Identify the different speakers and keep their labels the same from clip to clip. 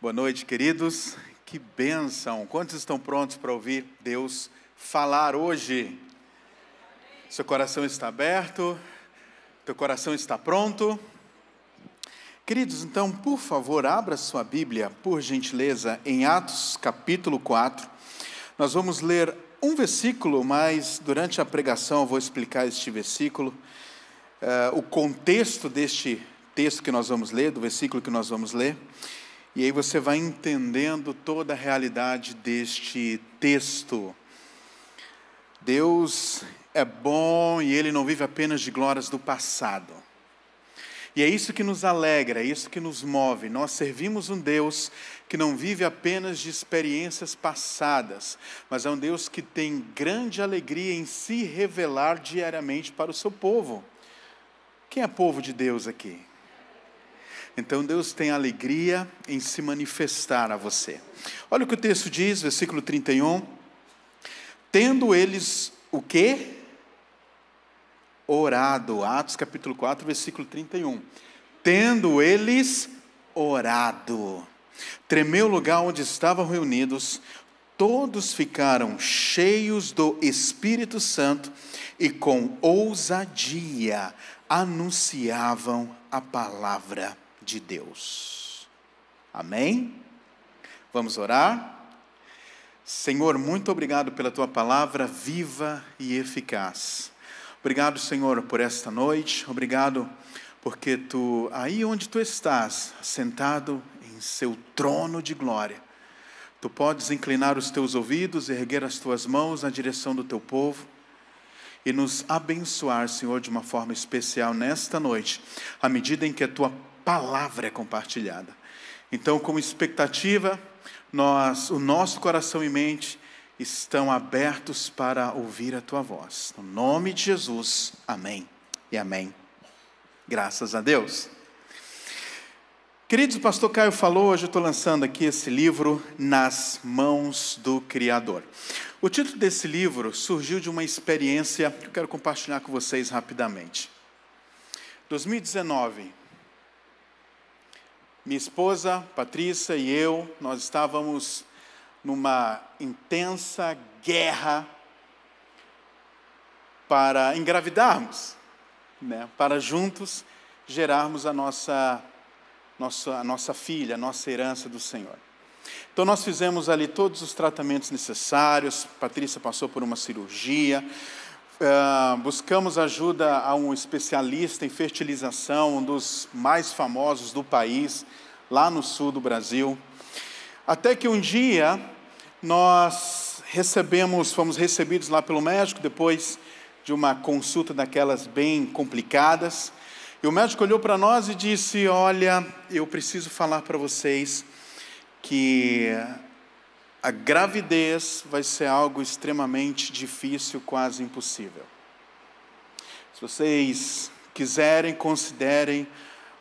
Speaker 1: Boa noite, queridos. Que bênção! Quantos estão prontos para ouvir Deus falar hoje? Seu coração está aberto? Teu coração está pronto? Queridos, então, por favor, abra sua Bíblia, por gentileza, em Atos capítulo 4. Nós vamos ler um versículo, mas durante a pregação eu vou explicar este versículo, uh, o contexto deste texto que nós vamos ler, do versículo que nós vamos ler, e aí você vai entendendo toda a realidade deste texto. Deus é bom e Ele não vive apenas de glórias do passado. E é isso que nos alegra, é isso que nos move. Nós servimos um Deus que não vive apenas de experiências passadas, mas é um Deus que tem grande alegria em se revelar diariamente para o seu povo. Quem é povo de Deus aqui? Então Deus tem alegria em se manifestar a você. Olha o que o texto diz, versículo 31. Tendo eles o quê? orado. Atos capítulo 4, versículo 31. Tendo eles orado, tremeu o lugar onde estavam reunidos, todos ficaram cheios do Espírito Santo e com ousadia anunciavam a palavra de Deus. Amém? Vamos orar? Senhor, muito obrigado pela tua palavra viva e eficaz. Obrigado, Senhor, por esta noite. Obrigado porque tu, aí onde tu estás, sentado em seu trono de glória, tu podes inclinar os teus ouvidos, erguer as tuas mãos na direção do teu povo e nos abençoar, Senhor, de uma forma especial nesta noite, à medida em que a tua palavra é compartilhada. Então, como expectativa, nós, o nosso coração e mente estão abertos para ouvir a tua voz. No nome de Jesus, amém e amém. Graças a Deus. Queridos, o pastor Caio falou, hoje eu estou lançando aqui esse livro, Nas Mãos do Criador. O título desse livro surgiu de uma experiência que eu quero compartilhar com vocês rapidamente. 2019, minha esposa Patrícia e eu, nós estávamos numa intensa guerra para engravidarmos, né? para juntos gerarmos a nossa, nossa, a nossa filha, a nossa herança do Senhor. Então, nós fizemos ali todos os tratamentos necessários. Patrícia passou por uma cirurgia. Uh, buscamos ajuda a um especialista em fertilização, um dos mais famosos do país, lá no sul do Brasil. Até que um dia nós recebemos, fomos recebidos lá pelo médico depois de uma consulta daquelas bem complicadas. E o médico olhou para nós e disse: Olha, eu preciso falar para vocês que a gravidez vai ser algo extremamente difícil, quase impossível. Se vocês quiserem, considerem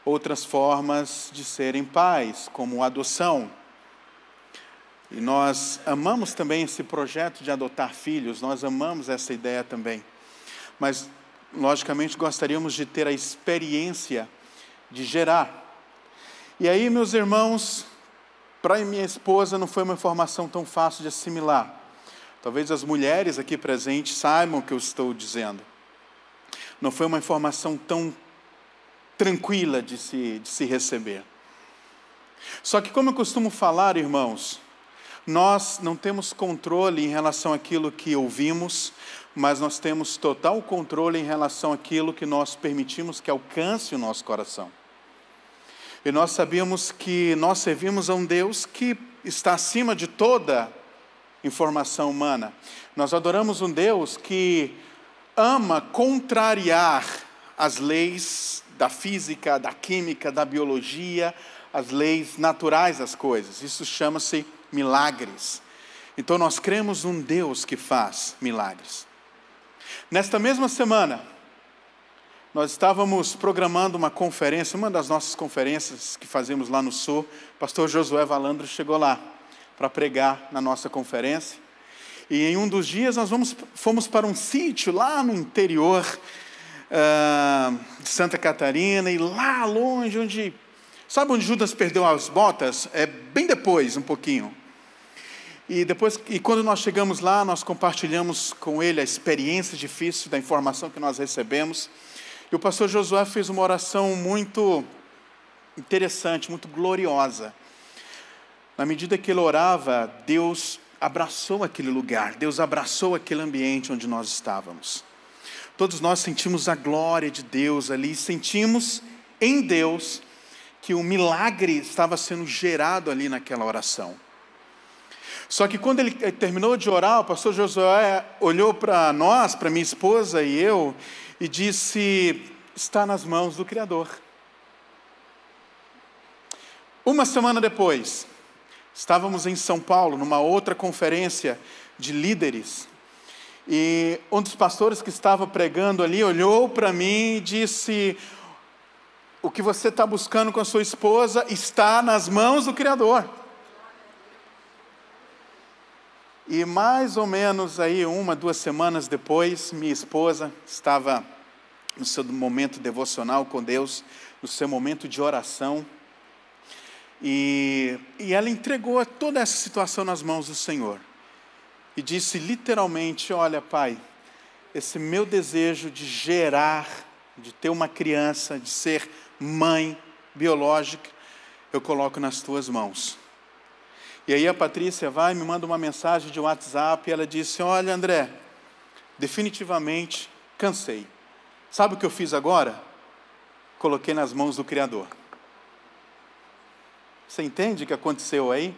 Speaker 1: outras formas de serem pais, como adoção e nós amamos também esse projeto de adotar filhos, nós amamos essa ideia também. Mas, logicamente, gostaríamos de ter a experiência de gerar. E aí, meus irmãos, para minha esposa não foi uma informação tão fácil de assimilar. Talvez as mulheres aqui presentes saibam o que eu estou dizendo. Não foi uma informação tão tranquila de se, de se receber. Só que, como eu costumo falar, irmãos, nós não temos controle em relação àquilo que ouvimos, mas nós temos total controle em relação àquilo que nós permitimos que alcance o nosso coração. E nós sabíamos que nós servimos a um Deus que está acima de toda informação humana. Nós adoramos um Deus que ama contrariar as leis da física, da química, da biologia, as leis naturais das coisas. Isso chama-se milagres. Então nós cremos num Deus que faz milagres. Nesta mesma semana, nós estávamos programando uma conferência, uma das nossas conferências que fazemos lá no Sul. O pastor Josué Valandro chegou lá para pregar na nossa conferência. E em um dos dias nós vamos, fomos para um sítio lá no interior uh, de Santa Catarina, e lá longe, onde Sabe onde Judas perdeu as botas? É bem depois, um pouquinho. E depois, e quando nós chegamos lá, nós compartilhamos com ele a experiência difícil da informação que nós recebemos. E o pastor Josué fez uma oração muito interessante, muito gloriosa. Na medida que ele orava, Deus abraçou aquele lugar, Deus abraçou aquele ambiente onde nós estávamos. Todos nós sentimos a glória de Deus ali, sentimos em Deus que um milagre estava sendo gerado ali naquela oração. Só que quando ele terminou de orar, o pastor Josué olhou para nós, para minha esposa e eu, e disse: Está nas mãos do Criador. Uma semana depois, estávamos em São Paulo, numa outra conferência de líderes, e um dos pastores que estava pregando ali olhou para mim e disse: O que você está buscando com a sua esposa está nas mãos do Criador. E mais ou menos aí, uma, duas semanas depois, minha esposa estava no seu momento devocional com Deus, no seu momento de oração, e, e ela entregou toda essa situação nas mãos do Senhor. E disse literalmente: Olha, Pai, esse meu desejo de gerar, de ter uma criança, de ser mãe biológica, eu coloco nas tuas mãos. E aí a Patrícia vai me manda uma mensagem de WhatsApp e ela disse: Olha, André, definitivamente cansei. Sabe o que eu fiz agora? Coloquei nas mãos do Criador. Você entende o que aconteceu aí?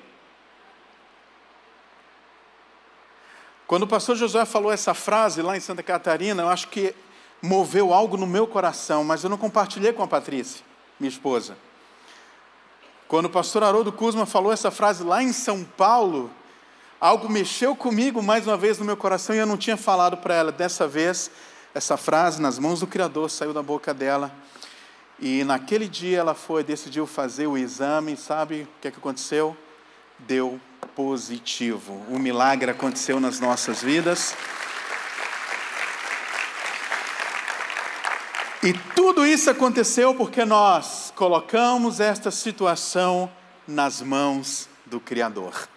Speaker 1: Quando o pastor Josué falou essa frase lá em Santa Catarina, eu acho que moveu algo no meu coração, mas eu não compartilhei com a Patrícia, minha esposa. Quando o pastor Haroldo Kuzma falou essa frase lá em São Paulo, algo mexeu comigo mais uma vez no meu coração e eu não tinha falado para ela. Dessa vez, essa frase, nas mãos do Criador, saiu da boca dela. E naquele dia ela foi, decidiu fazer o exame, sabe o que, é que aconteceu? Deu positivo. Um milagre aconteceu nas nossas vidas. E tudo isso aconteceu porque nós colocamos esta situação nas mãos do Criador.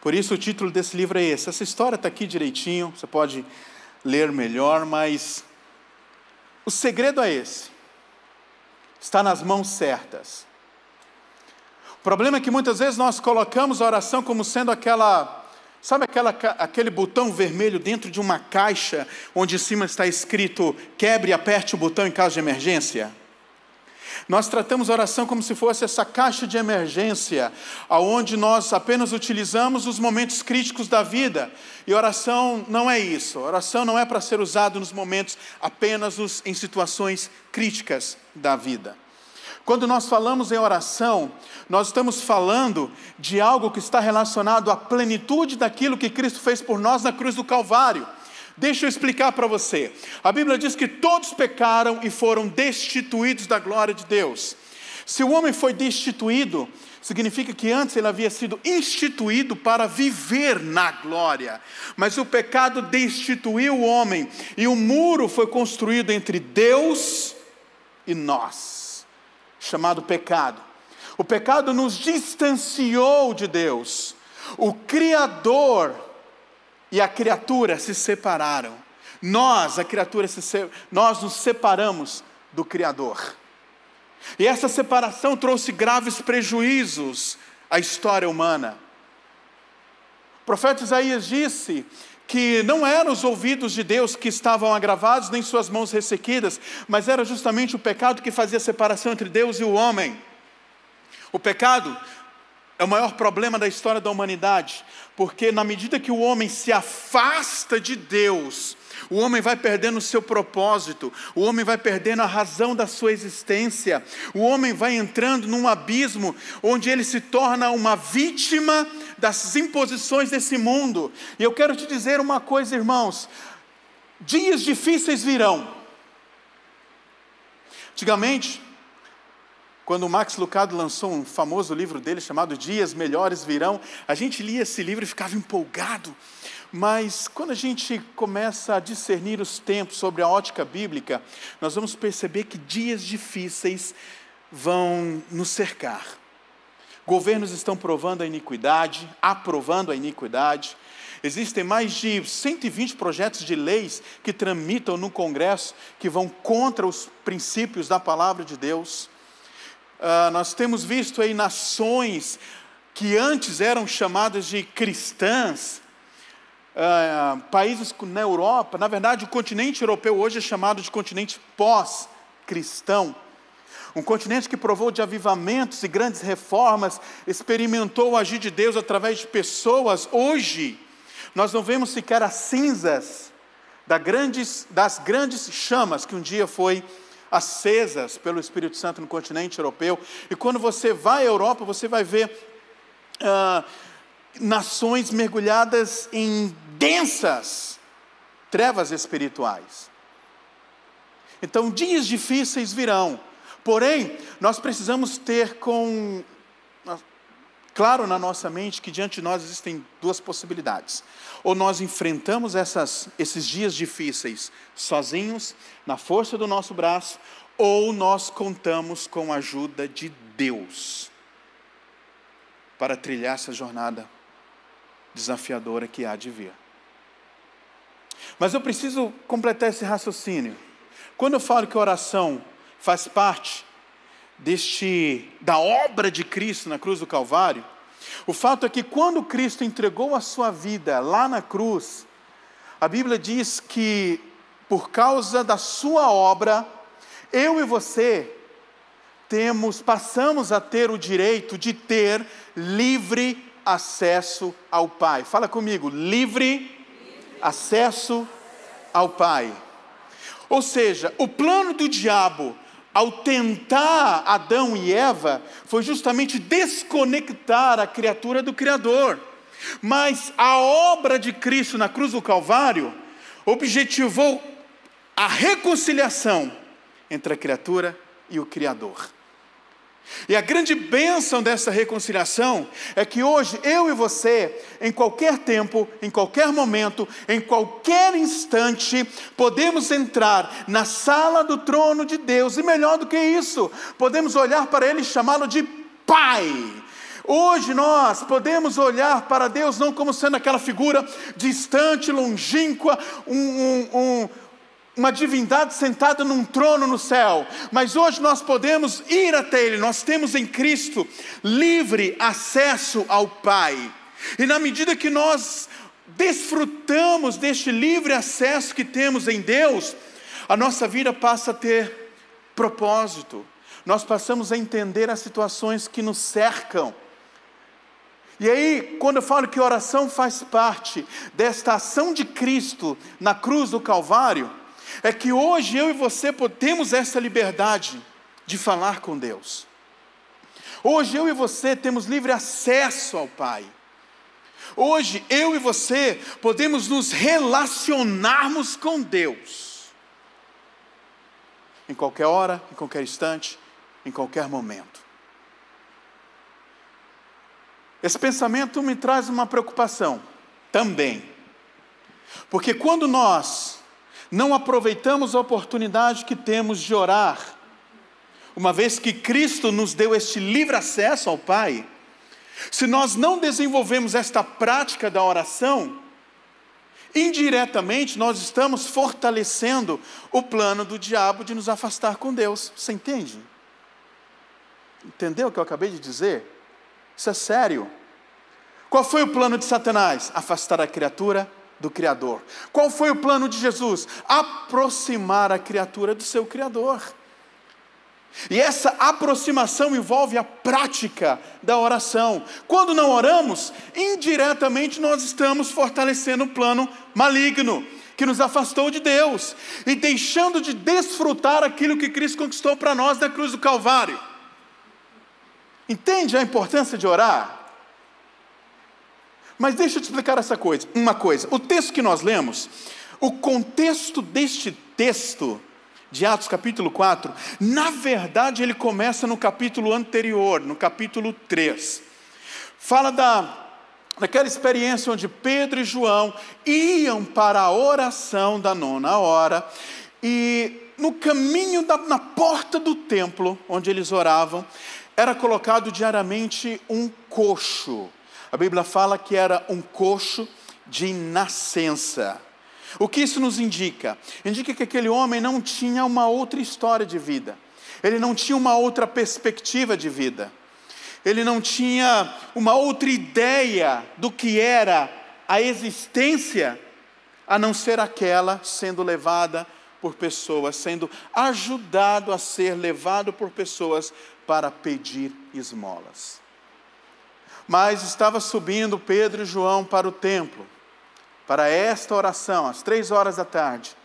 Speaker 1: Por isso o título desse livro é esse. Essa história está aqui direitinho, você pode ler melhor, mas o segredo é esse. Está nas mãos certas. O problema é que muitas vezes nós colocamos a oração como sendo aquela Sabe aquela, aquele botão vermelho dentro de uma caixa, onde em cima está escrito quebre e aperte o botão em caso de emergência? Nós tratamos a oração como se fosse essa caixa de emergência, aonde nós apenas utilizamos os momentos críticos da vida. E oração não é isso. Oração não é para ser usado nos momentos apenas em situações críticas da vida. Quando nós falamos em oração, nós estamos falando de algo que está relacionado à plenitude daquilo que Cristo fez por nós na cruz do Calvário. Deixa eu explicar para você. A Bíblia diz que todos pecaram e foram destituídos da glória de Deus. Se o homem foi destituído, significa que antes ele havia sido instituído para viver na glória. Mas o pecado destituiu o homem e o muro foi construído entre Deus e nós chamado pecado. O pecado nos distanciou de Deus. O Criador e a criatura se separaram. Nós, a criatura, nós nos separamos do Criador. E essa separação trouxe graves prejuízos à história humana. O profeta Isaías disse que não eram os ouvidos de Deus que estavam agravados, nem suas mãos ressequidas, mas era justamente o pecado que fazia separação entre Deus e o homem. O pecado é o maior problema da história da humanidade, porque na medida que o homem se afasta de Deus, o homem vai perdendo o seu propósito, o homem vai perdendo a razão da sua existência, o homem vai entrando num abismo onde ele se torna uma vítima das imposições desse mundo. E eu quero te dizer uma coisa, irmãos: dias difíceis virão. Antigamente, quando o Max Lucado lançou um famoso livro dele chamado Dias Melhores Virão, a gente lia esse livro e ficava empolgado. Mas quando a gente começa a discernir os tempos sobre a ótica bíblica, nós vamos perceber que dias difíceis vão nos cercar. Governos estão provando a iniquidade, aprovando a iniquidade. Existem mais de 120 projetos de leis que tramitam no Congresso que vão contra os princípios da palavra de Deus. Uh, nós temos visto aí nações que antes eram chamadas de cristãs, uh, países na Europa, na verdade, o continente europeu hoje é chamado de continente pós-cristão. Um continente que provou de avivamentos e grandes reformas, experimentou o agir de Deus através de pessoas. Hoje, nós não vemos sequer as cinzas das grandes chamas que um dia foi acesas pelo Espírito Santo no continente europeu. E quando você vai à Europa, você vai ver ah, nações mergulhadas em densas trevas espirituais. Então, dias difíceis virão, porém, nós precisamos ter com claro na nossa mente que diante de nós existem duas possibilidades. Ou nós enfrentamos essas, esses dias difíceis sozinhos, na força do nosso braço, ou nós contamos com a ajuda de Deus para trilhar essa jornada desafiadora que há de vir. Mas eu preciso completar esse raciocínio. Quando eu falo que oração faz parte deste da obra de Cristo na cruz do Calvário, o fato é que quando Cristo entregou a sua vida lá na cruz, a Bíblia diz que por causa da sua obra, eu e você temos, passamos a ter o direito de ter livre acesso ao Pai. Fala comigo, livre, livre. acesso ao Pai. Ou seja, o plano do diabo ao tentar Adão e Eva foi justamente desconectar a criatura do Criador. Mas a obra de Cristo na cruz do Calvário objetivou a reconciliação entre a criatura e o Criador. E a grande bênção dessa reconciliação é que hoje eu e você, em qualquer tempo, em qualquer momento, em qualquer instante, podemos entrar na sala do trono de Deus, e melhor do que isso, podemos olhar para Ele e chamá-lo de Pai. Hoje nós podemos olhar para Deus não como sendo aquela figura distante, longínqua, um, um, um uma divindade sentada num trono no céu, mas hoje nós podemos ir até Ele, nós temos em Cristo livre acesso ao Pai, e na medida que nós desfrutamos deste livre acesso que temos em Deus, a nossa vida passa a ter propósito, nós passamos a entender as situações que nos cercam. E aí, quando eu falo que oração faz parte desta ação de Cristo na cruz do Calvário, é que hoje eu e você temos essa liberdade de falar com Deus. Hoje eu e você temos livre acesso ao Pai. Hoje eu e você podemos nos relacionarmos com Deus. Em qualquer hora, em qualquer instante, em qualquer momento. Esse pensamento me traz uma preocupação também. Porque quando nós não aproveitamos a oportunidade que temos de orar, uma vez que Cristo nos deu este livre acesso ao Pai, se nós não desenvolvemos esta prática da oração, indiretamente nós estamos fortalecendo o plano do diabo de nos afastar com Deus. Você entende? Entendeu o que eu acabei de dizer? Isso é sério. Qual foi o plano de Satanás? Afastar a criatura do Criador. Qual foi o plano de Jesus? Aproximar a criatura do seu Criador. E essa aproximação envolve a prática da oração. Quando não oramos, indiretamente nós estamos fortalecendo o plano maligno que nos afastou de Deus e deixando de desfrutar aquilo que Cristo conquistou para nós na cruz do Calvário. Entende a importância de orar? Mas deixa eu te explicar essa coisa, uma coisa. O texto que nós lemos, o contexto deste texto de Atos capítulo 4, na verdade ele começa no capítulo anterior, no capítulo 3. Fala da daquela experiência onde Pedro e João iam para a oração da nona hora e no caminho, da, na porta do templo, onde eles oravam, era colocado diariamente um coxo. A Bíblia fala que era um coxo de nascença. O que isso nos indica? Indica que aquele homem não tinha uma outra história de vida, ele não tinha uma outra perspectiva de vida, ele não tinha uma outra ideia do que era a existência, a não ser aquela sendo levada por pessoas, sendo ajudado a ser levado por pessoas para pedir esmolas. Mas estava subindo Pedro e João para o templo para esta oração, às três horas da tarde.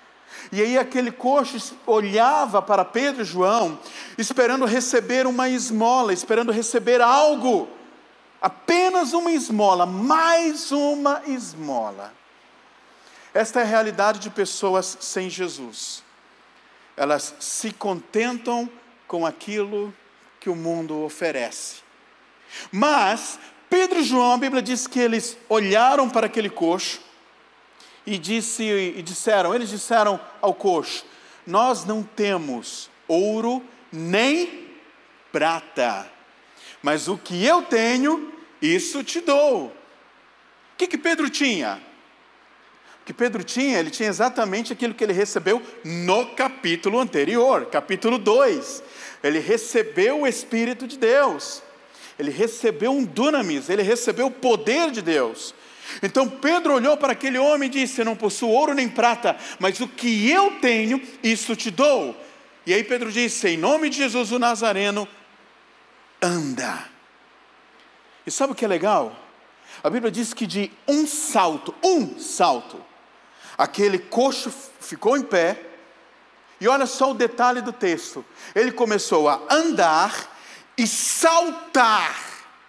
Speaker 1: E aí aquele coxo olhava para Pedro e João, esperando receber uma esmola, esperando receber algo, apenas uma esmola, mais uma esmola. Esta é a realidade de pessoas sem Jesus. Elas se contentam com aquilo que o mundo oferece. Mas Pedro e João, a Bíblia diz que eles olharam para aquele coxo, e, disse, e disseram, eles disseram ao coxo: Nós não temos ouro nem prata, mas o que eu tenho, isso te dou. O que, que Pedro tinha? O que Pedro tinha, ele tinha exatamente aquilo que ele recebeu no capítulo anterior, capítulo 2. Ele recebeu o Espírito de Deus, ele recebeu um dunamis, ele recebeu o poder de Deus. Então Pedro olhou para aquele homem e disse: Eu não possuo ouro nem prata, mas o que eu tenho, isso te dou. E aí Pedro disse: Em nome de Jesus o Nazareno, anda. E sabe o que é legal? A Bíblia diz que de um salto, um salto, aquele coxo ficou em pé, e olha só o detalhe do texto: ele começou a andar e saltar,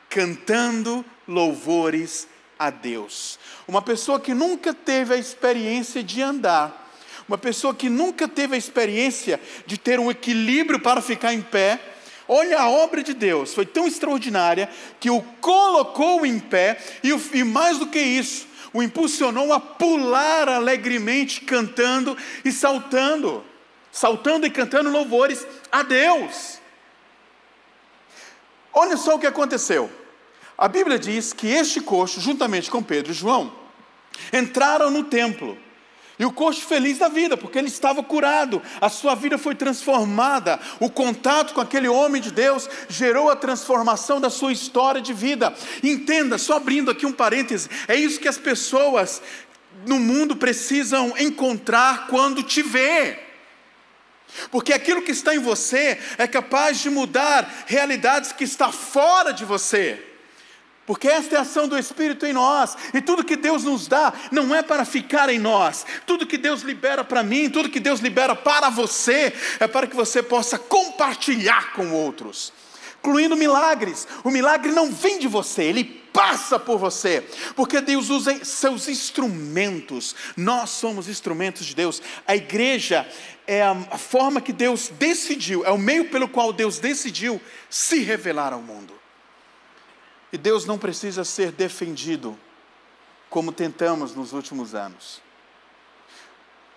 Speaker 1: cantando louvores a Deus. Uma pessoa que nunca teve a experiência de andar, uma pessoa que nunca teve a experiência de ter um equilíbrio para ficar em pé, olha a obra de Deus, foi tão extraordinária que o colocou em pé e, e mais do que isso, o impulsionou a pular alegremente, cantando e saltando, saltando e cantando louvores a Deus. Olha só o que aconteceu. A Bíblia diz que este coxo, juntamente com Pedro e João, entraram no templo. E o coxo feliz da vida, porque ele estava curado, a sua vida foi transformada, o contato com aquele homem de Deus gerou a transformação da sua história de vida. Entenda, só abrindo aqui um parêntese, é isso que as pessoas no mundo precisam encontrar quando te vê. Porque aquilo que está em você é capaz de mudar realidades que está fora de você. Porque esta é a ação do Espírito em nós, e tudo que Deus nos dá não é para ficar em nós, tudo que Deus libera para mim, tudo que Deus libera para você, é para que você possa compartilhar com outros, incluindo milagres. O milagre não vem de você, ele passa por você, porque Deus usa seus instrumentos, nós somos instrumentos de Deus, a igreja é a forma que Deus decidiu, é o meio pelo qual Deus decidiu se revelar ao mundo. E Deus não precisa ser defendido como tentamos nos últimos anos.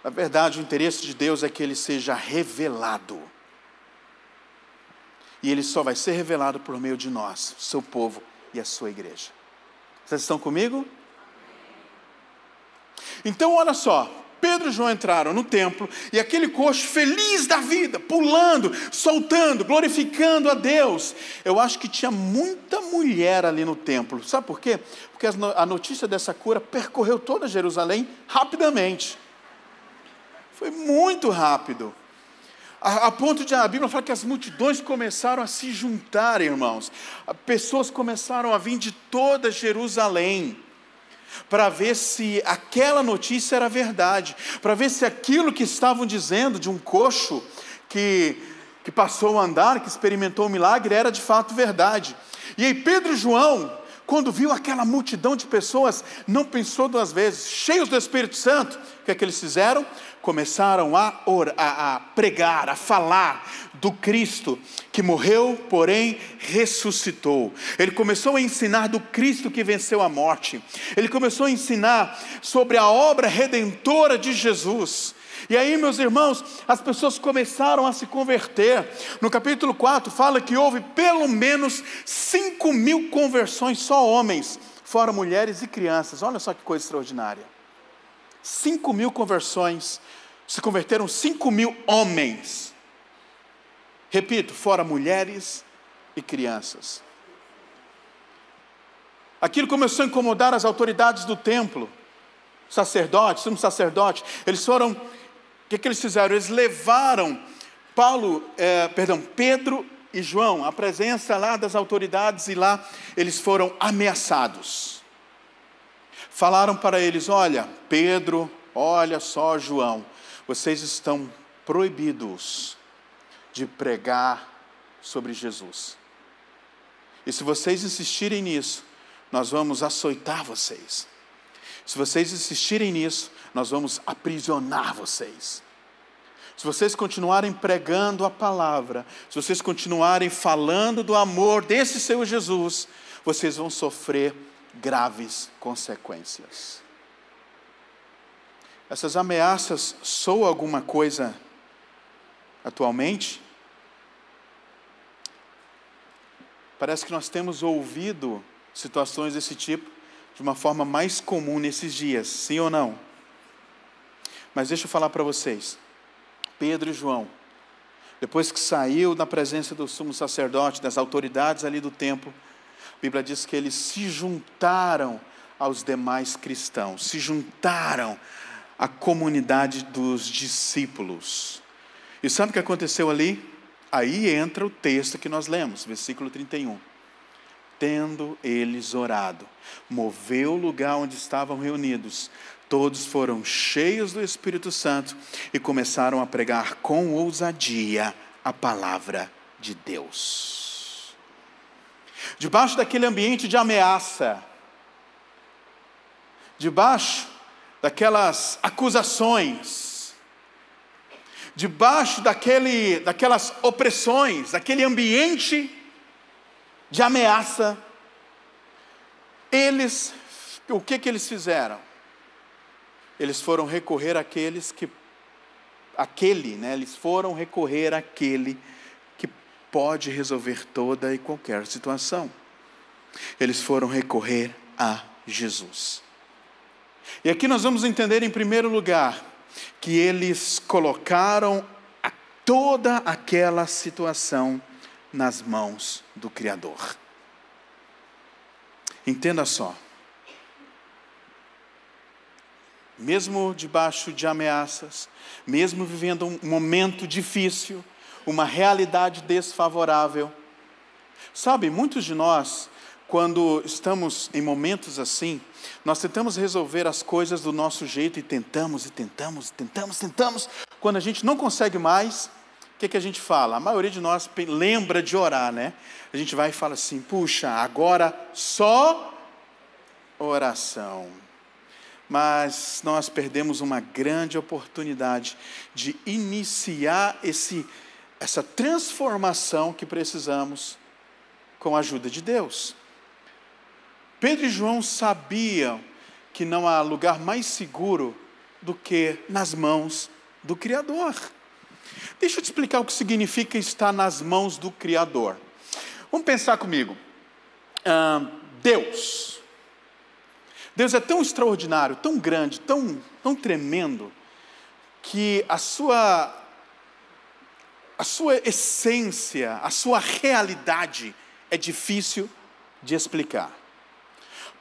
Speaker 1: Na verdade, o interesse de Deus é que ele seja revelado. E ele só vai ser revelado por meio de nós, seu povo e a sua igreja. Vocês estão comigo? Então, olha só, Pedro e João entraram no templo e aquele coxo feliz da vida, pulando, soltando, glorificando a Deus. Eu acho que tinha muita mulher ali no templo. Sabe por quê? Porque a notícia dessa cura percorreu toda Jerusalém rapidamente. Foi muito rápido. A, a ponto de a Bíblia fala que as multidões começaram a se juntar, irmãos. Pessoas começaram a vir de toda Jerusalém para ver se aquela notícia era verdade, para ver se aquilo que estavam dizendo de um coxo que, que passou a andar, que experimentou o um milagre, era de fato verdade. E aí Pedro e João, quando viu aquela multidão de pessoas, não pensou duas vezes, cheios do Espírito Santo, o que é que eles fizeram? Começaram a, orar, a, a pregar, a falar do Cristo que morreu, porém ressuscitou. Ele começou a ensinar do Cristo que venceu a morte. Ele começou a ensinar sobre a obra redentora de Jesus. E aí, meus irmãos, as pessoas começaram a se converter. No capítulo 4 fala que houve pelo menos 5 mil conversões, só homens, fora mulheres e crianças. Olha só que coisa extraordinária. 5 mil conversões, se converteram 5 mil homens. Repito, fora mulheres e crianças. Aquilo começou a incomodar as autoridades do templo, sacerdotes, um sacerdote. Eles foram, que, que eles fizeram? Eles levaram Paulo, é, perdão, Pedro e João, a presença lá das autoridades e lá eles foram ameaçados. Falaram para eles: olha, Pedro, olha só, João, vocês estão proibidos de pregar sobre Jesus. E se vocês insistirem nisso, nós vamos açoitar vocês. Se vocês insistirem nisso, nós vamos aprisionar vocês. Se vocês continuarem pregando a palavra, se vocês continuarem falando do amor desse seu Jesus, vocês vão sofrer graves consequências. Essas ameaças soam alguma coisa atualmente? Parece que nós temos ouvido situações desse tipo de uma forma mais comum nesses dias, sim ou não? Mas deixa eu falar para vocês. Pedro e João, depois que saiu da presença do sumo sacerdote, das autoridades ali do templo, a Bíblia diz que eles se juntaram aos demais cristãos, se juntaram à comunidade dos discípulos. E sabe o que aconteceu ali? Aí entra o texto que nós lemos, versículo 31 tendo eles orado, moveu o lugar onde estavam reunidos. Todos foram cheios do Espírito Santo e começaram a pregar com ousadia a palavra de Deus. Debaixo daquele ambiente de ameaça, debaixo daquelas acusações, debaixo daquele, daquelas opressões, daquele ambiente de ameaça, eles, o que que eles fizeram? Eles foram recorrer àqueles que, aquele, né? Eles foram recorrer àquele que pode resolver toda e qualquer situação. Eles foram recorrer a Jesus. E aqui nós vamos entender, em primeiro lugar, que eles colocaram toda aquela situação nas mãos do Criador. Entenda só. Mesmo debaixo de ameaças, mesmo vivendo um momento difícil, uma realidade desfavorável, sabe, muitos de nós, quando estamos em momentos assim, nós tentamos resolver as coisas do nosso jeito e tentamos e tentamos, tentamos, tentamos. Quando a gente não consegue mais, que, que a gente fala? A maioria de nós lembra de orar, né? A gente vai e fala assim: puxa, agora só oração. Mas nós perdemos uma grande oportunidade de iniciar esse, essa transformação que precisamos com a ajuda de Deus. Pedro e João sabiam que não há lugar mais seguro do que nas mãos do Criador. Deixa eu te explicar o que significa estar nas mãos do Criador. Vamos pensar comigo. Deus. Deus é tão extraordinário, tão grande, tão, tão tremendo, que a sua, a sua essência, a sua realidade é difícil de explicar.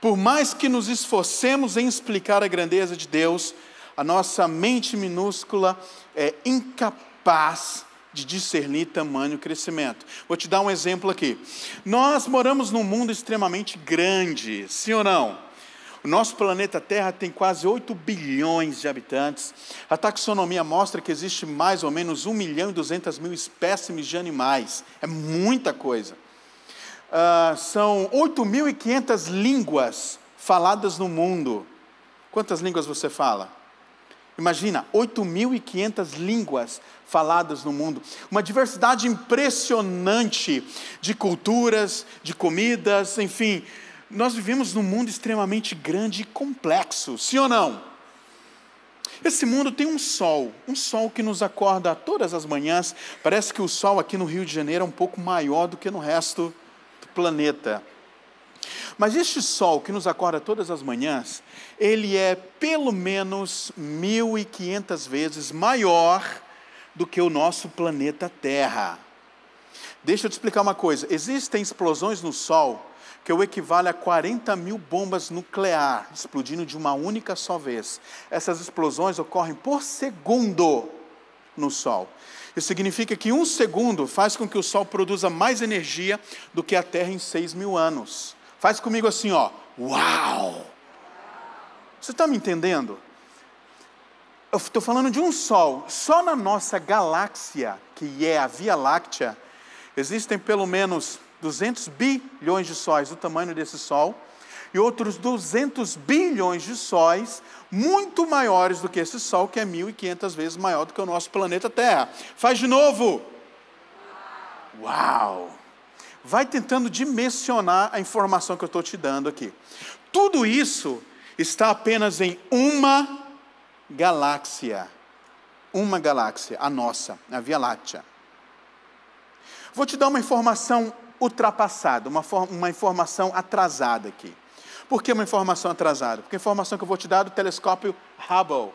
Speaker 1: Por mais que nos esforcemos em explicar a grandeza de Deus, a nossa mente minúscula é incapaz capaz de discernir tamanho crescimento. Vou te dar um exemplo aqui. Nós moramos num mundo extremamente grande, sim ou não? O nosso planeta Terra tem quase 8 bilhões de habitantes. A taxonomia mostra que existe mais ou menos 1 milhão e 200 mil espécimes de animais. É muita coisa. Uh, são 8.500 línguas faladas no mundo. Quantas línguas você fala? Imagina, 8.500 línguas faladas no mundo. Uma diversidade impressionante de culturas, de comidas, enfim. Nós vivemos num mundo extremamente grande e complexo, sim ou não? Esse mundo tem um sol, um sol que nos acorda todas as manhãs. Parece que o sol aqui no Rio de Janeiro é um pouco maior do que no resto do planeta. Mas este sol que nos acorda todas as manhãs, ele é pelo menos 1.500 vezes maior do que o nosso planeta Terra. Deixa eu te explicar uma coisa: existem explosões no Sol que o equivale a 40 mil bombas nuclear explodindo de uma única só vez. Essas explosões ocorrem por segundo no Sol. Isso significa que um segundo faz com que o Sol produza mais energia do que a Terra em 6 mil anos. Faz comigo assim, ó. Uau! Você está me entendendo? Eu estou falando de um Sol. Só na nossa galáxia, que é a Via Láctea, existem pelo menos 200 bilhões de sóis do tamanho desse Sol e outros 200 bilhões de sóis muito maiores do que esse Sol, que é 1.500 vezes maior do que o nosso planeta Terra. Faz de novo. Uau! Vai tentando dimensionar a informação que eu estou te dando aqui. Tudo isso está apenas em uma galáxia. Uma galáxia, a nossa, a Via Láctea. Vou te dar uma informação ultrapassada, uma, uma informação atrasada aqui. Por que uma informação atrasada? Porque a informação que eu vou te dar é do telescópio Hubble.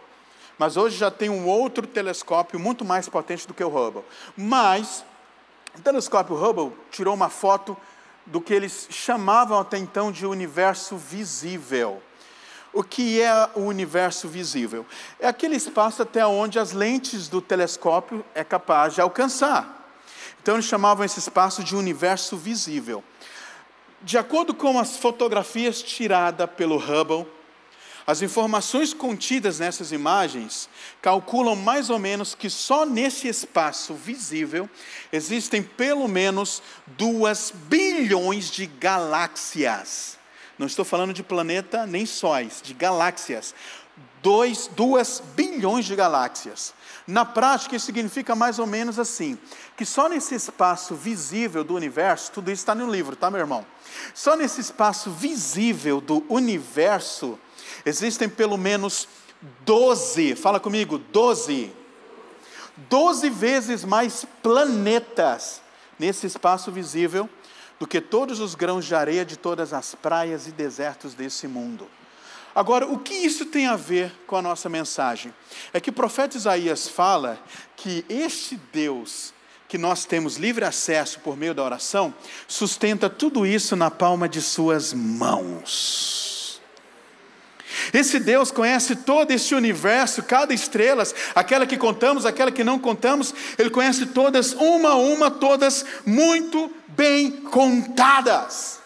Speaker 1: Mas hoje já tem um outro telescópio muito mais potente do que o Hubble. Mas o telescópio Hubble tirou uma foto do que eles chamavam até então de universo visível. O que é o universo visível? É aquele espaço até onde as lentes do telescópio é capaz de alcançar. Então eles chamavam esse espaço de universo visível. De acordo com as fotografias tiradas pelo Hubble, as informações contidas nessas imagens calculam mais ou menos que só nesse espaço visível existem pelo menos duas bilhões de galáxias. Não estou falando de planeta nem sóis, de galáxias. Dois, duas bilhões de galáxias. Na prática, isso significa mais ou menos assim: que só nesse espaço visível do universo, tudo isso está no livro, tá, meu irmão? Só nesse espaço visível do universo, existem pelo menos 12, fala comigo, 12. 12 vezes mais planetas nesse espaço visível do que todos os grãos de areia de todas as praias e desertos desse mundo. Agora, o que isso tem a ver com a nossa mensagem? É que o profeta Isaías fala que este Deus que nós temos livre acesso por meio da oração, sustenta tudo isso na palma de suas mãos. Esse Deus conhece todo este universo, cada estrela, aquela que contamos, aquela que não contamos, Ele conhece todas, uma a uma, todas muito bem contadas.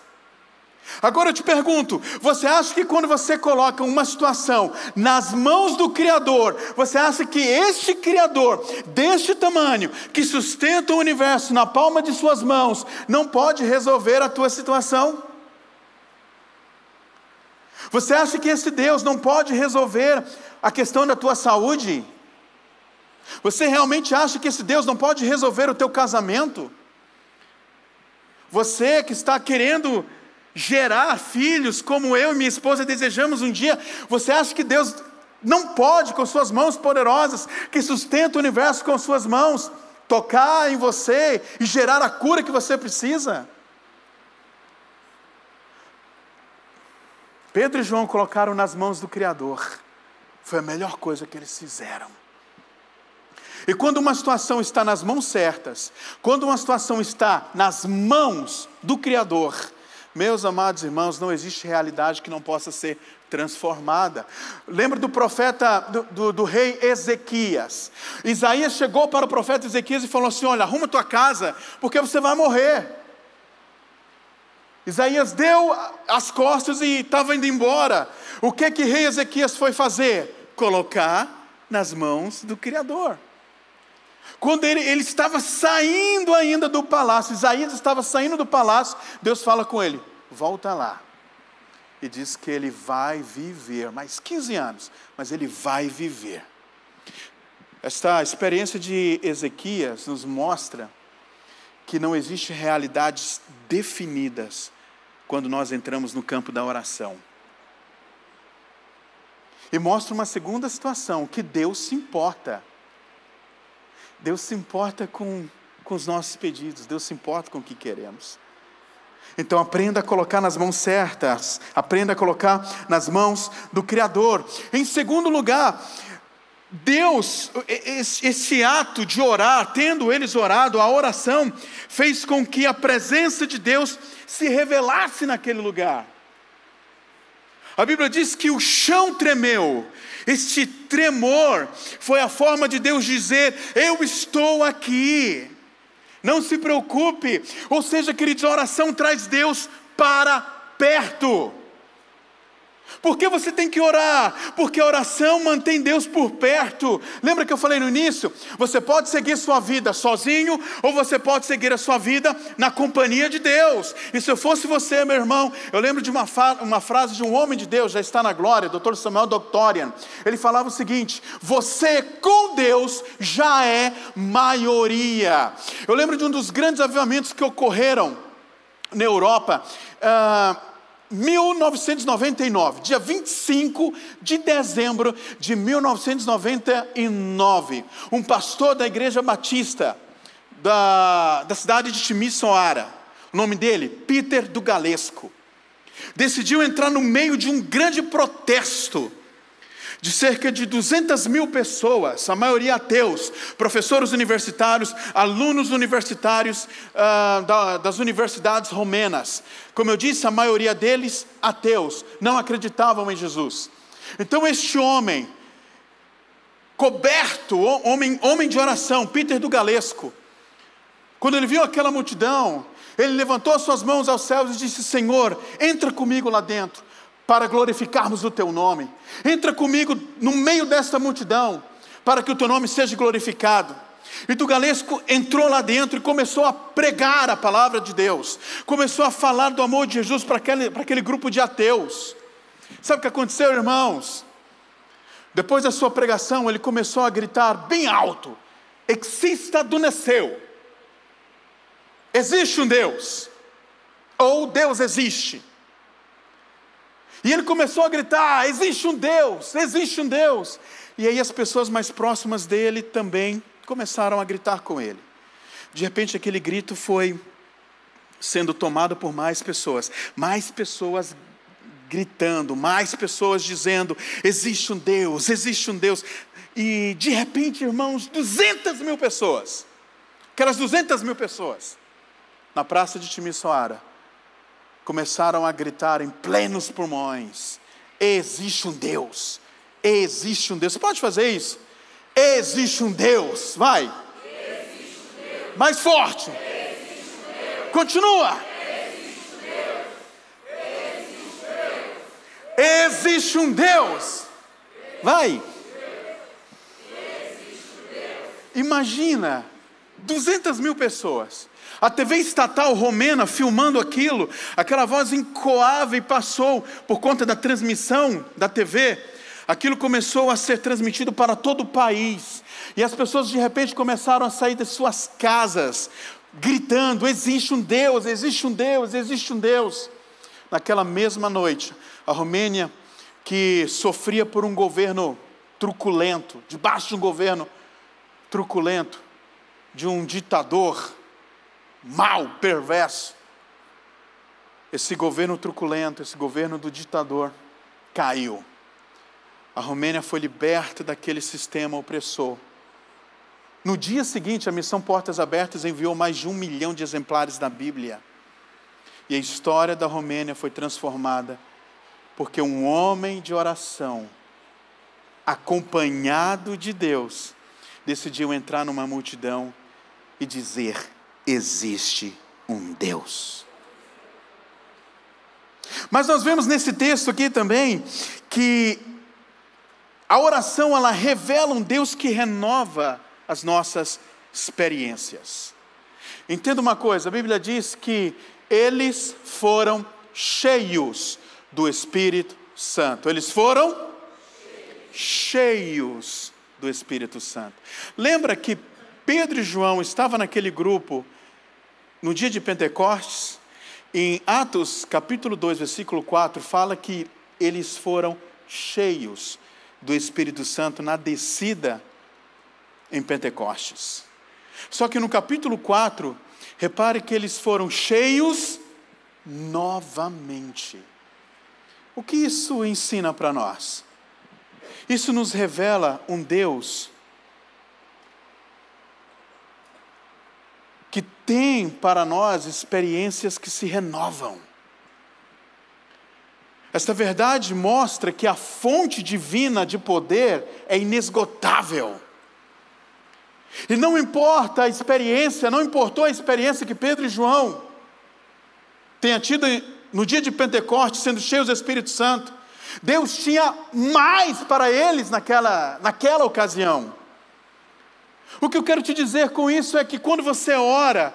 Speaker 1: Agora eu te pergunto: você acha que quando você coloca uma situação nas mãos do Criador, você acha que este Criador, deste tamanho, que sustenta o universo na palma de suas mãos, não pode resolver a tua situação? Você acha que esse Deus não pode resolver a questão da tua saúde? Você realmente acha que esse Deus não pode resolver o teu casamento? Você que está querendo gerar filhos como eu e minha esposa desejamos um dia, você acha que Deus não pode, com suas mãos poderosas, que sustenta o universo com suas mãos, tocar em você e gerar a cura que você precisa? Pedro e João colocaram nas mãos do Criador, foi a melhor coisa que eles fizeram. E quando uma situação está nas mãos certas, quando uma situação está nas mãos do Criador, meus amados irmãos, não existe realidade que não possa ser transformada. Lembra do profeta, do, do, do, rei Ezequias. Isaías chegou para o profeta Ezequias e falou assim: Olha, arruma tua casa, porque você vai morrer. Isaías deu as costas e estava indo embora. O que que rei Ezequias foi fazer? Colocar nas mãos do Criador. Quando ele, ele estava saindo ainda do palácio, Isaías estava saindo do palácio, Deus fala com ele: volta lá. E diz que ele vai viver mais 15 anos, mas ele vai viver. Esta experiência de Ezequias nos mostra que não existe realidades definidas quando nós entramos no campo da oração. E mostra uma segunda situação, que Deus se importa. Deus se importa com, com os nossos pedidos, Deus se importa com o que queremos. Então aprenda a colocar nas mãos certas, aprenda a colocar nas mãos do Criador. Em segundo lugar, Deus, esse ato de orar, tendo eles orado, a oração fez com que a presença de Deus se revelasse naquele lugar. A Bíblia diz que o chão tremeu. Este tremor foi a forma de Deus dizer: Eu estou aqui. Não se preocupe. Ou seja, queridos, a oração traz Deus para perto. Por que você tem que orar? Porque a oração mantém Deus por perto. Lembra que eu falei no início? Você pode seguir sua vida sozinho, ou você pode seguir a sua vida na companhia de Deus. E se eu fosse você, meu irmão, eu lembro de uma, uma frase de um homem de Deus, já está na glória, Dr. Samuel Doctorian. Ele falava o seguinte: Você com Deus já é maioria. Eu lembro de um dos grandes avivamentos que ocorreram na Europa. Uh, 1999, dia 25 de dezembro de 1999, um pastor da igreja batista da, da cidade de Timissoara, o nome dele, Peter do Galesco, decidiu entrar no meio de um grande protesto de cerca de 200 mil pessoas, a maioria ateus, professores universitários, alunos universitários uh, da, das universidades romenas. Como eu disse, a maioria deles ateus, não acreditavam em Jesus. Então, este homem, coberto, homem, homem de oração, Peter do Galesco, quando ele viu aquela multidão, ele levantou as suas mãos aos céus e disse: Senhor, entra comigo lá dentro para glorificarmos o teu nome. Entra comigo no meio desta multidão, para que o teu nome seja glorificado. E Tugalesco entrou lá dentro e começou a pregar a palavra de Deus, começou a falar do amor de Jesus para aquele, para aquele grupo de ateus. Sabe o que aconteceu, irmãos? Depois da sua pregação, ele começou a gritar bem alto: Exista do nasceu. Existe um Deus, ou Deus existe. E ele começou a gritar: existe um Deus, existe um Deus. E aí as pessoas mais próximas dele também começaram a gritar com ele. De repente aquele grito foi sendo tomado por mais pessoas, mais pessoas gritando, mais pessoas dizendo: existe um Deus, existe um Deus. E de repente, irmãos, 200 mil pessoas, aquelas 200 mil pessoas, na praça de Timisoara, começaram a gritar em plenos pulmões: existe um Deus, existe um Deus. Você pode fazer isso? Existe um Deus, vai. Um Deus. Mais forte. Um Continua. Existe um Deus. Vai. Imagina 200 mil pessoas a TV estatal romena filmando aquilo, aquela voz encoava e passou por conta da transmissão da TV. Aquilo começou a ser transmitido para todo o país. E as pessoas de repente começaram a sair das suas casas, gritando: existe um Deus, existe um Deus, existe um Deus. Naquela mesma noite, a Romênia, que sofria por um governo truculento, debaixo de um governo truculento, de um ditador, mal, perverso. Esse governo truculento, esse governo do ditador, caiu. A Romênia foi liberta daquele sistema opressor. No dia seguinte, a missão Portas Abertas enviou mais de um milhão de exemplares da Bíblia. E a história da Romênia foi transformada porque um homem de oração, acompanhado de Deus, decidiu entrar numa multidão e dizer: existe um Deus. Mas nós vemos nesse texto aqui também que a oração ela revela um Deus que renova as nossas experiências. Entenda uma coisa, a Bíblia diz que eles foram cheios do Espírito Santo. Eles foram cheios do Espírito Santo. Lembra que Pedro e João estavam naquele grupo no dia de Pentecostes, em Atos capítulo 2, versículo 4, fala que eles foram cheios do Espírito Santo na descida em Pentecostes. Só que no capítulo 4, repare que eles foram cheios novamente. O que isso ensina para nós? Isso nos revela um Deus que tem para nós experiências que se renovam. Esta verdade mostra que a fonte divina de poder é inesgotável. E não importa a experiência, não importou a experiência que Pedro e João tenham tido no dia de Pentecostes, sendo cheios do Espírito Santo. Deus tinha mais para eles naquela, naquela ocasião. O que eu quero te dizer com isso é que quando você ora,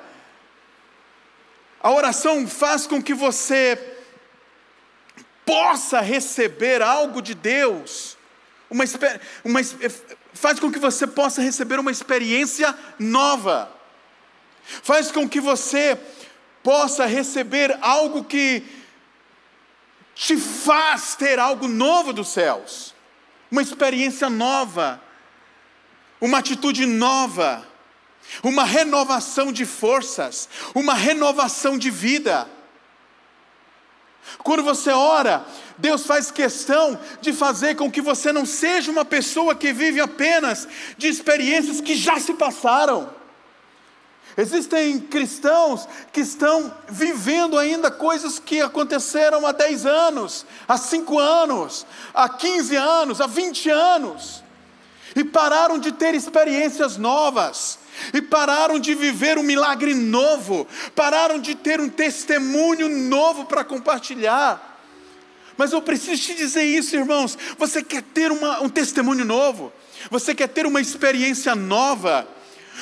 Speaker 1: a oração faz com que você possa receber algo de Deus, uma, uma, faz com que você possa receber uma experiência nova, faz com que você possa receber algo que te faz ter algo novo dos céus, uma experiência nova, uma atitude nova, uma renovação de forças, uma renovação de vida. Quando você ora, Deus faz questão de fazer com que você não seja uma pessoa que vive apenas de experiências que já se passaram. Existem cristãos que estão vivendo ainda coisas que aconteceram há 10 anos, há 5 anos, há 15 anos, há 20 anos, e pararam de ter experiências novas, e pararam de viver um milagre novo, pararam de ter um testemunho novo para compartilhar. Mas eu preciso te dizer isso, irmãos. Você quer ter uma, um testemunho novo, você quer ter uma experiência nova,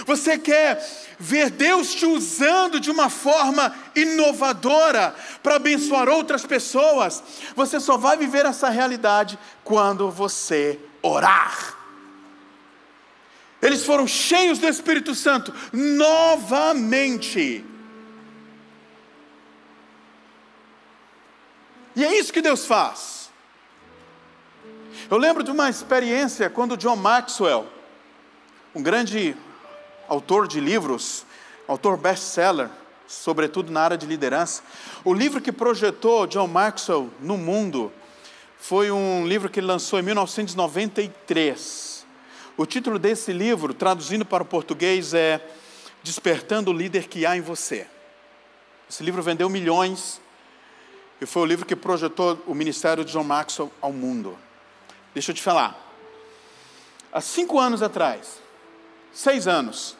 Speaker 1: você quer ver Deus te usando de uma forma inovadora para abençoar outras pessoas, você só vai viver essa realidade quando você orar. Eles foram cheios do Espírito Santo novamente. E é isso que Deus faz. Eu lembro de uma experiência quando John Maxwell, um grande autor de livros, autor best-seller, sobretudo na área de liderança. O livro que projetou John Maxwell no mundo foi um livro que ele lançou em 1993. O título desse livro, traduzindo para o português, é Despertando o Líder que Há em Você. Esse livro vendeu milhões e foi o livro que projetou o ministério de John Maxwell ao mundo. Deixa eu te falar. Há cinco anos atrás, seis anos,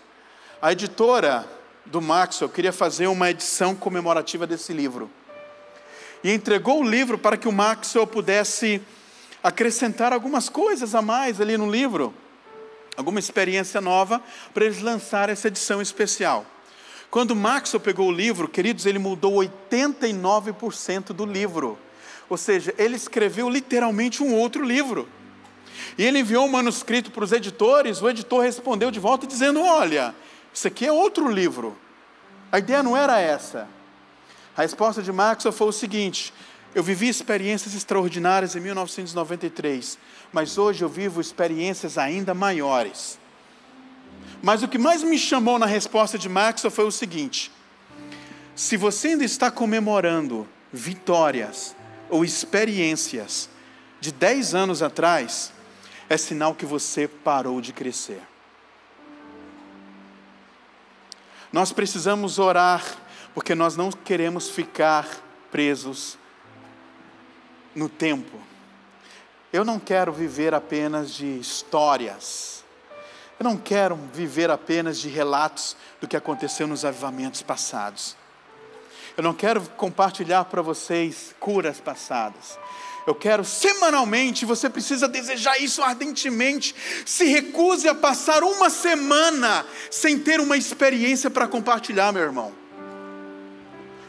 Speaker 1: a editora do Maxwell queria fazer uma edição comemorativa desse livro. E entregou o livro para que o Maxwell pudesse acrescentar algumas coisas a mais ali no livro, alguma experiência nova, para eles lançarem essa edição especial. Quando Maxwell pegou o livro, queridos, ele mudou 89% do livro. Ou seja, ele escreveu literalmente um outro livro. E ele enviou um manuscrito para os editores, o editor respondeu de volta dizendo: Olha, isso aqui é outro livro. A ideia não era essa. A resposta de Maxwell foi o seguinte: eu vivi experiências extraordinárias em 1993, mas hoje eu vivo experiências ainda maiores. Mas o que mais me chamou na resposta de Maxwell foi o seguinte: se você ainda está comemorando vitórias ou experiências de 10 anos atrás, é sinal que você parou de crescer. Nós precisamos orar, porque nós não queremos ficar presos no tempo. Eu não quero viver apenas de histórias. Eu não quero viver apenas de relatos do que aconteceu nos avivamentos passados. Eu não quero compartilhar para vocês curas passadas. Eu quero semanalmente, você precisa desejar isso ardentemente. Se recuse a passar uma semana sem ter uma experiência para compartilhar, meu irmão.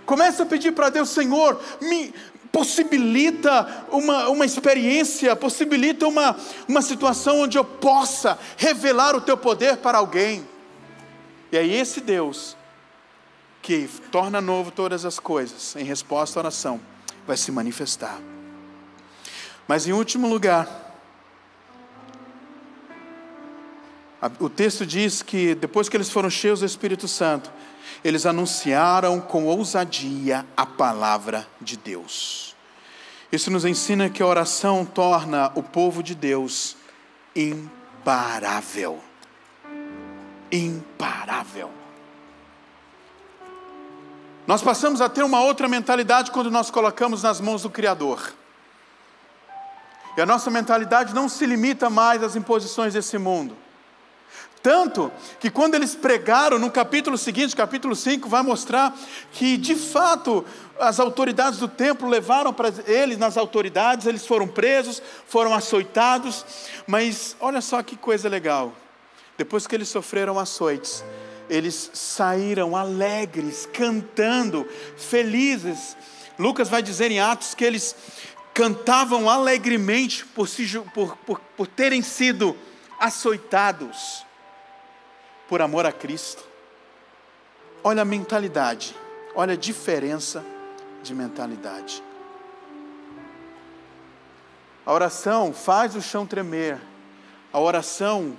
Speaker 1: Comece a pedir para Deus, Senhor, me possibilita uma, uma experiência, possibilita uma, uma situação onde eu possa revelar o teu poder para alguém. E aí, esse Deus, que torna novo todas as coisas, em resposta à oração, vai se manifestar. Mas em último lugar, O texto diz que depois que eles foram cheios do Espírito Santo, eles anunciaram com ousadia a palavra de Deus. Isso nos ensina que a oração torna o povo de Deus imparável. Imparável. Nós passamos a ter uma outra mentalidade quando nós colocamos nas mãos do Criador. E a nossa mentalidade não se limita mais às imposições desse mundo. Tanto que quando eles pregaram, no capítulo seguinte, capítulo 5, vai mostrar que de fato as autoridades do templo levaram para eles nas autoridades, eles foram presos, foram açoitados, mas olha só que coisa legal. Depois que eles sofreram açoites, eles saíram alegres, cantando, felizes. Lucas vai dizer em Atos que eles cantavam alegremente por, por, por, por terem sido açoitados por amor a Cristo. Olha a mentalidade, olha a diferença de mentalidade. A oração faz o chão tremer, a oração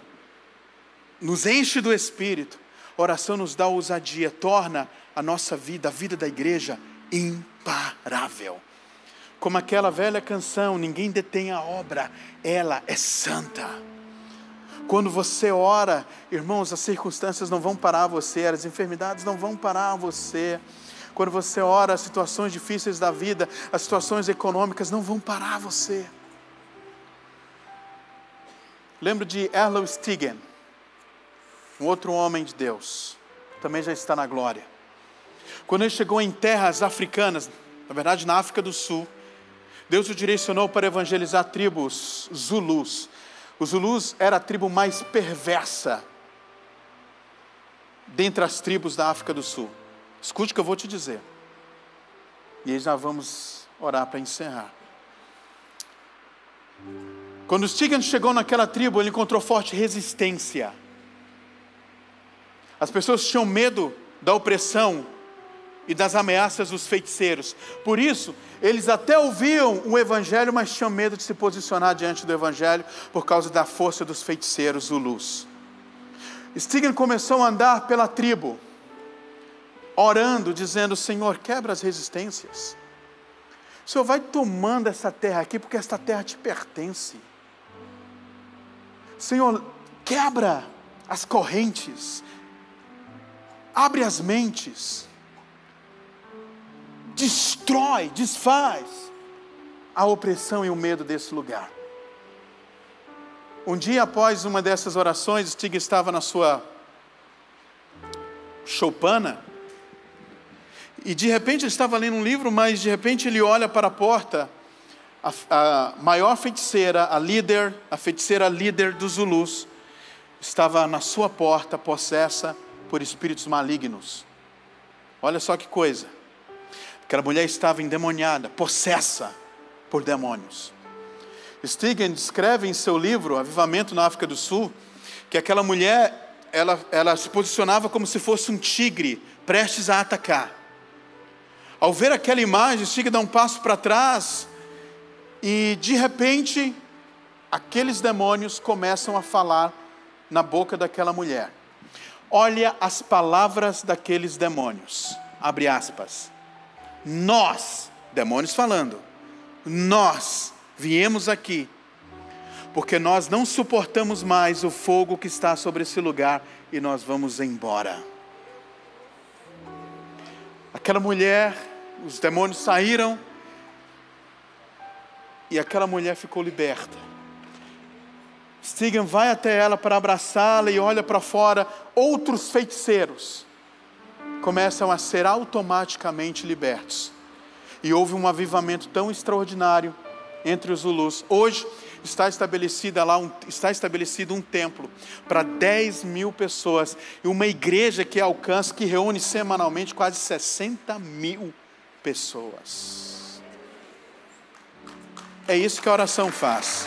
Speaker 1: nos enche do Espírito, a oração nos dá ousadia, torna a nossa vida, a vida da igreja, imparável. Como aquela velha canção, ninguém detém a obra, ela é santa. Quando você ora, irmãos, as circunstâncias não vão parar você, as enfermidades não vão parar você. Quando você ora, as situações difíceis da vida, as situações econômicas não vão parar você. Lembro de Erlo Stigen, um outro homem de Deus, também já está na glória. Quando ele chegou em terras africanas, na verdade na África do Sul, Deus o direcionou para evangelizar tribos Zulus, os Zulus era a tribo mais perversa dentre as tribos da África do Sul. Escute o que eu vou te dizer. E aí já vamos orar para encerrar. Quando Stigan chegou naquela tribo, ele encontrou forte resistência. As pessoas tinham medo da opressão e das ameaças dos feiticeiros. Por isso, eles até ouviam o evangelho, mas tinham medo de se posicionar diante do evangelho por causa da força dos feiticeiros Zulus. Stigner começou a andar pela tribo, orando, dizendo: Senhor, quebra as resistências. O Senhor vai tomando essa terra aqui, porque esta terra te pertence. Senhor, quebra as correntes, abre as mentes destrói, desfaz a opressão e o medo desse lugar. Um dia após uma dessas orações, Stig estava na sua choupana e de repente ele estava lendo um livro, mas de repente ele olha para a porta, a, a maior feiticeira, a líder, a feiticeira líder dos Zulus, estava na sua porta, possessa por espíritos malignos. Olha só que coisa. Aquela mulher estava endemoniada, possessa por demônios. Stigen descreve em seu livro, Avivamento na África do Sul, que aquela mulher, ela, ela se posicionava como se fosse um tigre prestes a atacar. Ao ver aquela imagem, Stigen dá um passo para trás e, de repente, aqueles demônios começam a falar na boca daquela mulher. Olha as palavras daqueles demônios. Abre aspas. Nós, demônios falando, nós viemos aqui porque nós não suportamos mais o fogo que está sobre esse lugar e nós vamos embora. Aquela mulher, os demônios saíram e aquela mulher ficou liberta. Stigan vai até ela para abraçá-la e olha para fora outros feiticeiros começam a ser automaticamente libertos. E houve um avivamento tão extraordinário entre os Zulus. Hoje está estabelecida lá um, está estabelecido um templo para 10 mil pessoas e uma igreja que alcança, que reúne semanalmente quase 60 mil pessoas. É isso que a oração faz.